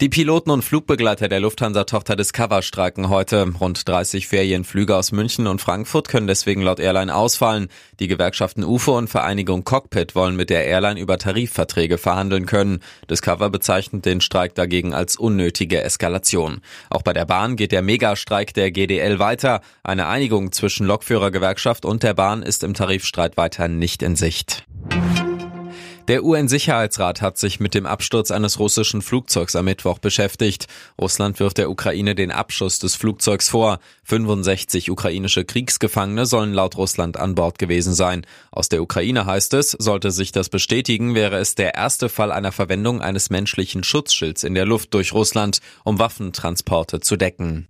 Die Piloten und Flugbegleiter der Lufthansa-Tochter Discover streiken heute. Rund 30 Ferienflüge aus München und Frankfurt können deswegen laut Airline ausfallen. Die Gewerkschaften UFO und Vereinigung Cockpit wollen mit der Airline über Tarifverträge verhandeln können. Discover bezeichnet den Streik dagegen als unnötige Eskalation. Auch bei der Bahn geht der Megastreik der GDL weiter. Eine Einigung zwischen Lokführergewerkschaft und der Bahn ist im Tarifstreit weiter nicht in Sicht. Der UN-Sicherheitsrat hat sich mit dem Absturz eines russischen Flugzeugs am Mittwoch beschäftigt. Russland wirft der Ukraine den Abschuss des Flugzeugs vor. 65 ukrainische Kriegsgefangene sollen laut Russland an Bord gewesen sein. Aus der Ukraine heißt es, sollte sich das bestätigen, wäre es der erste Fall einer Verwendung eines menschlichen Schutzschilds in der Luft durch Russland, um Waffentransporte zu decken.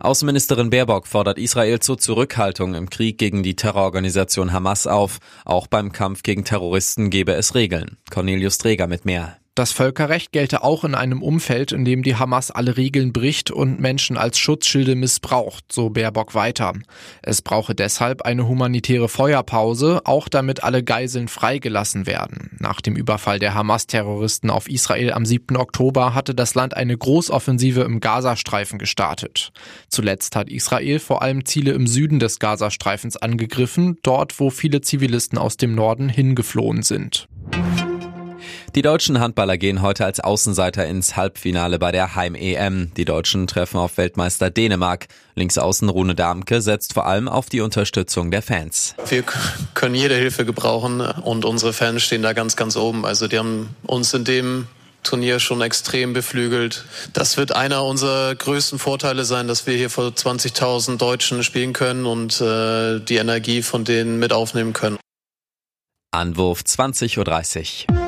Außenministerin Baerbock fordert Israel zur Zurückhaltung im Krieg gegen die Terrororganisation Hamas auf. Auch beim Kampf gegen Terroristen gebe es Regeln. Cornelius Träger mit mehr. Das Völkerrecht gelte auch in einem Umfeld, in dem die Hamas alle Regeln bricht und Menschen als Schutzschilde missbraucht, so Baerbock weiter. Es brauche deshalb eine humanitäre Feuerpause, auch damit alle Geiseln freigelassen werden. Nach dem Überfall der Hamas-Terroristen auf Israel am 7. Oktober hatte das Land eine Großoffensive im Gazastreifen gestartet. Zuletzt hat Israel vor allem Ziele im Süden des Gazastreifens angegriffen, dort wo viele Zivilisten aus dem Norden hingeflohen sind. Die deutschen Handballer gehen heute als Außenseiter ins Halbfinale bei der Heim-EM. Die Deutschen treffen auf Weltmeister Dänemark. Linksaußen Rune Darmke setzt vor allem auf die Unterstützung der Fans. Wir können jede Hilfe gebrauchen und unsere Fans stehen da ganz, ganz oben. Also die haben uns in dem Turnier schon extrem beflügelt. Das wird einer unserer größten Vorteile sein, dass wir hier vor 20.000 Deutschen spielen können und äh, die Energie von denen mit aufnehmen können. Anwurf 20.30 Uhr.